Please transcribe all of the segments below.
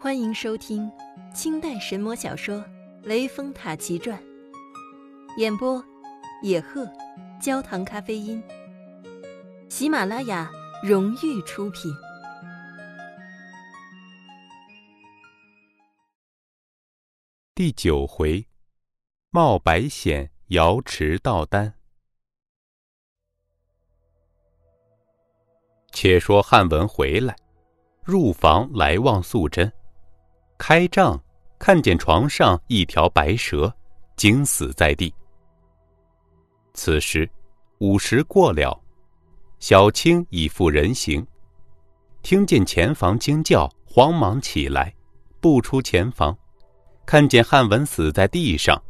欢迎收听清代神魔小说《雷峰塔奇传》，演播：野鹤，焦糖咖啡因。喜马拉雅荣誉出品。第九回，冒白险，瑶池盗丹。且说汉文回来，入房来望素贞。开帐，看见床上一条白蛇，惊死在地。此时午时过了，小青已复人形，听见前房惊叫，慌忙起来，步出前房，看见汉文死在地上，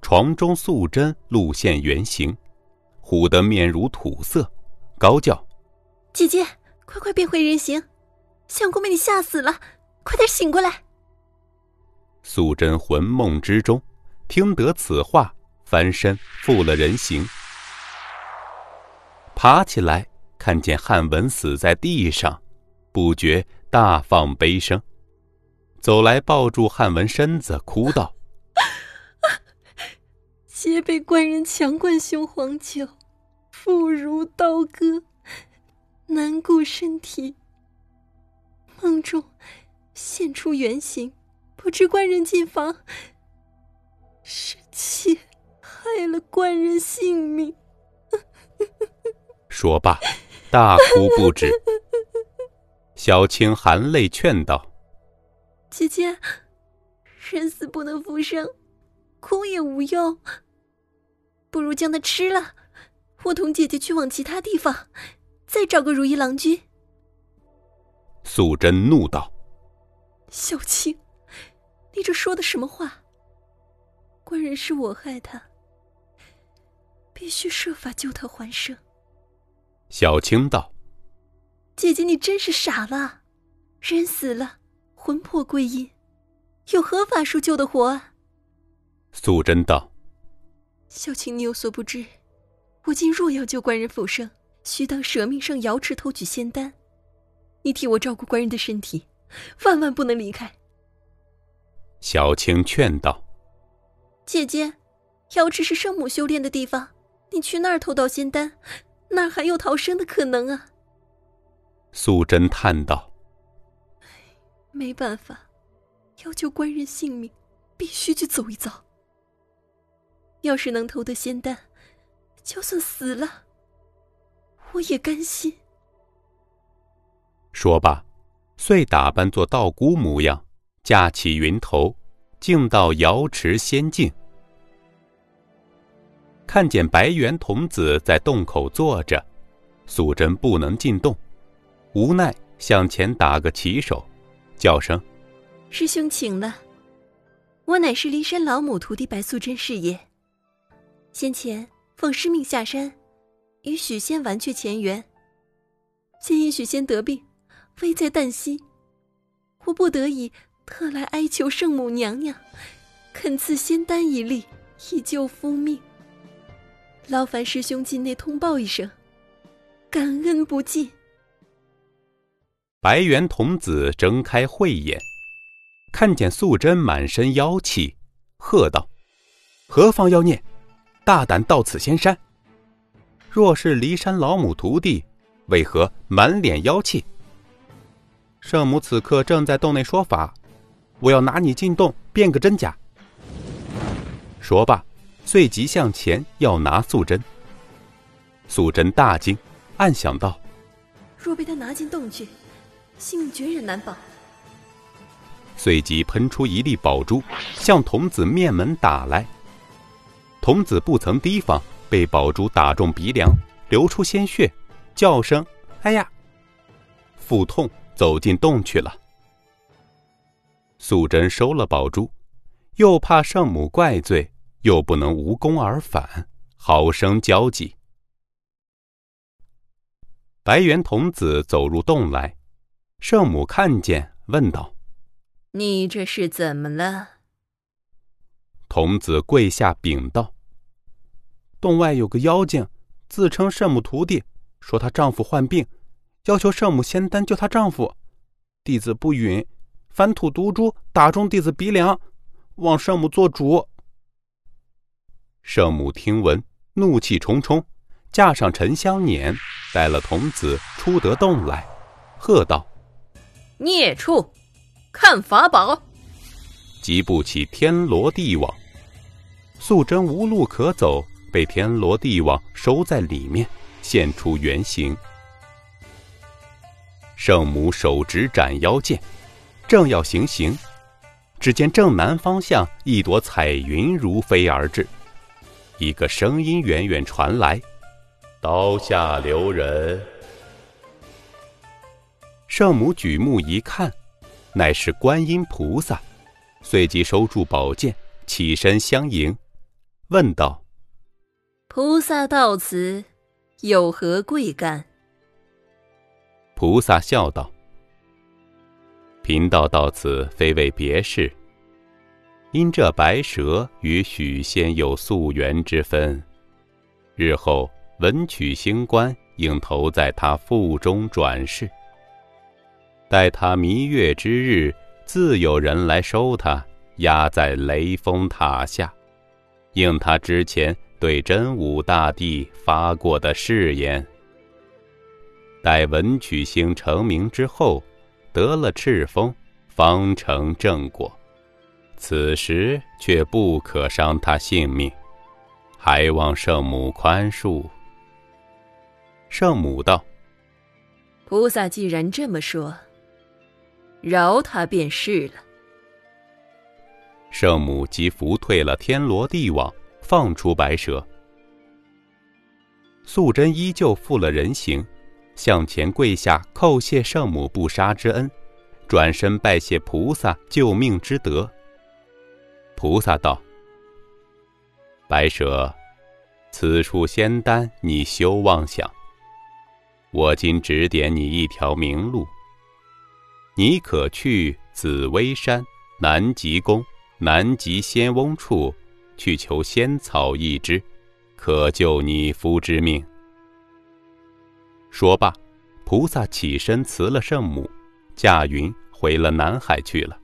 床中素贞露现原形，唬得面如土色，高叫：“姐姐，快快变回人形！相公被你吓死了，快点醒过来！”素贞魂梦之中，听得此话，翻身复了人形，爬起来，看见汉文死在地上，不觉大放悲声，走来抱住汉文身子，哭道：“ 皆被官人强灌雄黄酒，腹如刀割，难顾身体。梦中现出原形。”不知官人进房，是妾害了官人性命。说罢，大哭不止。小青含泪劝道：“姐姐，人死不能复生，哭也无用。不如将他吃了，我同姐姐去往其他地方，再找个如意郎君。”素贞怒道：“小青！”你这说的什么话？官人是我害他，必须设法救他还生。小青道：“姐姐，你真是傻了。人死了，魂魄归阴，有何法术救得活啊？”素贞道：“小青，你有所不知，我今若要救官人复生，须当舍命上瑶池偷取仙丹。你替我照顾官人的身体，万万不能离开。”小青劝道：“姐姐，瑶池是圣母修炼的地方，你去那儿偷到仙丹，哪还有逃生的可能啊？”素贞叹道：“没办法，要救官人性命，必须去走一遭。要是能偷得仙丹，就算死了，我也甘心。”说罢，遂打扮作道姑模样。架起云头，径到瑶池仙境，看见白猿童子在洞口坐着，素贞不能进洞，无奈向前打个旗手，叫声：“师兄，请了。我乃是骊山老母徒弟白素贞是也。先前奉师命下山，与许仙完却前缘。今因许仙得病，危在旦夕，我不得已。”特来哀求圣母娘娘，恳赐仙丹一粒，以救夫命。劳烦师兄进内通报一声，感恩不尽。白猿童子睁开慧眼，看见素贞满身妖气，喝道：“何方妖孽，大胆到此仙山！若是骊山老母徒弟，为何满脸妖气？”圣母此刻正在洞内说法。我要拿你进洞，辨个真假。说罢，随即向前要拿素贞。素贞大惊，暗想道：“若被他拿进洞去，性命绝然难保。”随即喷出一粒宝珠，向童子面门打来。童子不曾提防，被宝珠打中鼻梁，流出鲜血，叫声“哎呀”，腹痛，走进洞去了。素贞收了宝珠，又怕圣母怪罪，又不能无功而返，好生焦急。白猿童子走入洞来，圣母看见，问道：“你这是怎么了？”童子跪下禀道：“洞外有个妖精，自称圣母徒弟，说她丈夫患病，要求圣母仙丹救她丈夫，弟子不允。”反吐毒珠，打中弟子鼻梁，望圣母做主。圣母听闻，怒气冲冲，架上沉香辇，带了童子出得洞来，喝道：“孽畜，看法宝！”即步起天罗地网。素贞无路可走，被天罗地网收在里面，现出原形。圣母手执斩妖剑，正要行刑，只见正南方向一朵彩云如飞而至，一个声音远远传来：“刀下留人。”圣母举目一看，乃是观音菩萨，随即收住宝剑，起身相迎，问道：“菩萨到此，有何贵干？”菩萨笑道：“贫道到此非为别事，因这白蛇与许仙有宿缘之分，日后文曲星官应投在他腹中转世。待他弥月之日，自有人来收他，压在雷峰塔下，应他之前对真武大帝发过的誓言。”待文曲星成名之后，得了赤峰，方成正果。此时却不可伤他性命，还望圣母宽恕。圣母道：“菩萨既然这么说，饶他便是了。”圣母即拂退了天罗地网，放出白蛇。素贞依旧复了人形。向前跪下，叩谢圣母不杀之恩，转身拜谢菩萨救命之德。菩萨道：“白蛇，此处仙丹，你休妄想。我今指点你一条明路，你可去紫薇山南极宫南极仙翁处，去求仙草一枝，可救你夫之命。”说罢，菩萨起身辞了圣母，驾云回了南海去了。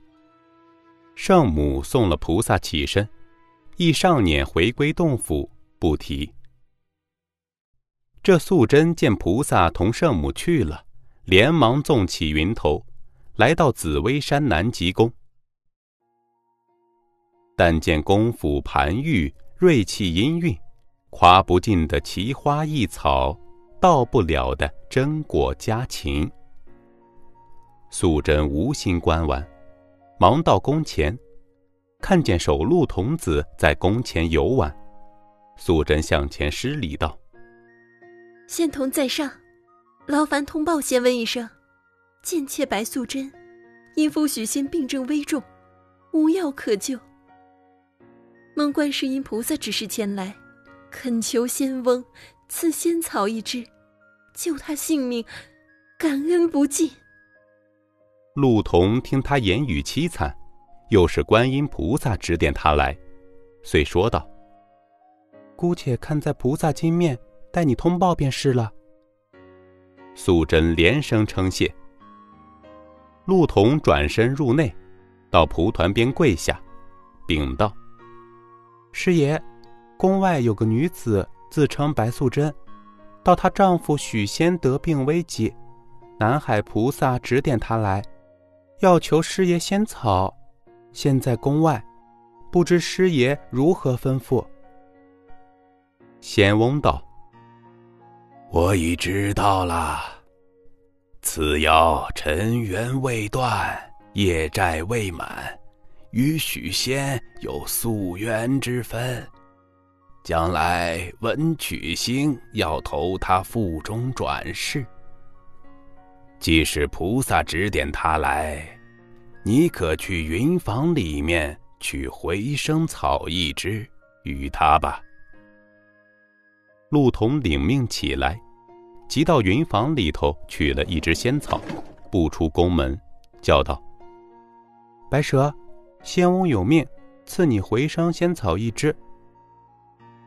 圣母送了菩萨起身，亦上辇回归洞府，不提。这素贞见菩萨同圣母去了，连忙纵起云头，来到紫薇山南极宫。但见宫府盘玉，瑞气氤氲，夸不尽的奇花异草。到不了的真果佳禽。素贞无心观玩，忙到宫前，看见守路童子在宫前游玩，素贞向前施礼道：“仙童在上，劳烦通报仙问一声，贱妾白素贞，因夫许仙病症危重，无药可救，蒙观世音菩萨指示前来，恳求仙翁赐仙草一枝。”救他性命，感恩不尽。陆童听他言语凄惨，又是观音菩萨指点他来，遂说道：“姑且看在菩萨金面，代你通报便是了。”素贞连声称谢。陆童转身入内，到蒲团边跪下，禀道：“师爷，宫外有个女子，自称白素贞。”到她丈夫许仙得病危急，南海菩萨指点她来，要求师爷仙草，现在宫外，不知师爷如何吩咐。仙翁道：“我已知道了。此妖尘缘未断，业债未满，与许仙有宿缘之分。”将来文曲星要投他腹中转世，即使菩萨指点他来，你可去云房里面取回生草一枝与他吧。陆童领命起来，即到云房里头取了一枝仙草，步出宫门，叫道：“白蛇，仙翁有命，赐你回生仙草一枝。”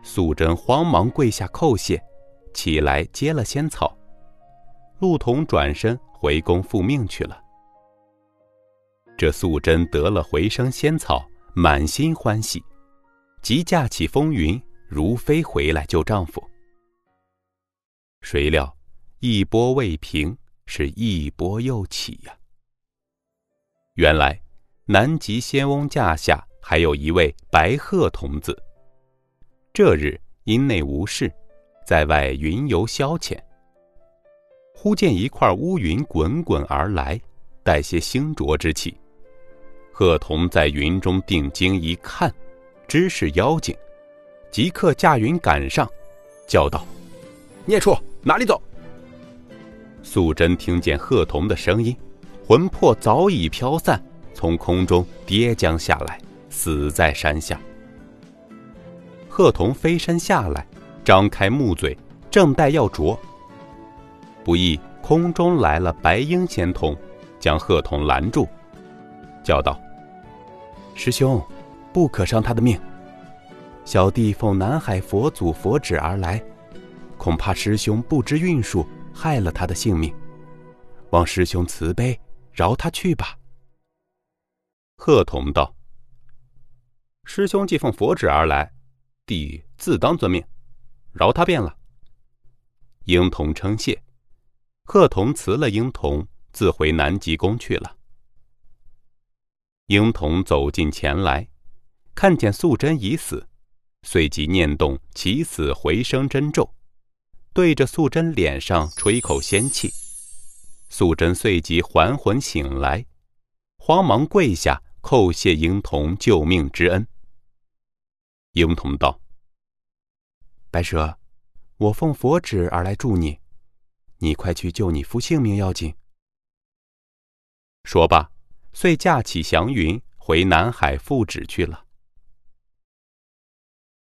素贞慌忙跪下叩谢，起来接了仙草。陆童转身回宫复命去了。这素贞得了回生仙草，满心欢喜，即驾起风云，如飞回来救丈夫。谁料一波未平，是一波又起呀！原来南极仙翁驾下还有一位白鹤童子。这日因内无事，在外云游消遣。忽见一块乌云滚滚而来，带些星浊之气。鹤童在云中定睛一看，知是妖精，即刻驾云赶上，叫道：“孽畜，哪里走？”素贞听见鹤童的声音，魂魄早已飘散，从空中跌将下来，死在山下。鹤童飞身下来，张开木嘴，正待要啄。不意空中来了白鹰仙童，将鹤童拦住，叫道：“师兄，不可伤他的命。小弟奉南海佛祖佛旨而来，恐怕师兄不知运数，害了他的性命。望师兄慈悲，饶他去吧。”鹤童道：“师兄既奉佛旨而来，弟自当遵命，饶他便了。”婴童称谢。鹤童辞了婴童，自回南极宫去了。婴童走近前来，看见素贞已死，随即念动起死回生真咒，对着素贞脸上吹口仙气。素贞随即还魂醒来，慌忙跪下叩谢婴童救命之恩。婴童道：“白蛇，我奉佛旨而来助你。”你快去救你夫性命要紧。说罢，遂驾起祥云回南海复旨去了。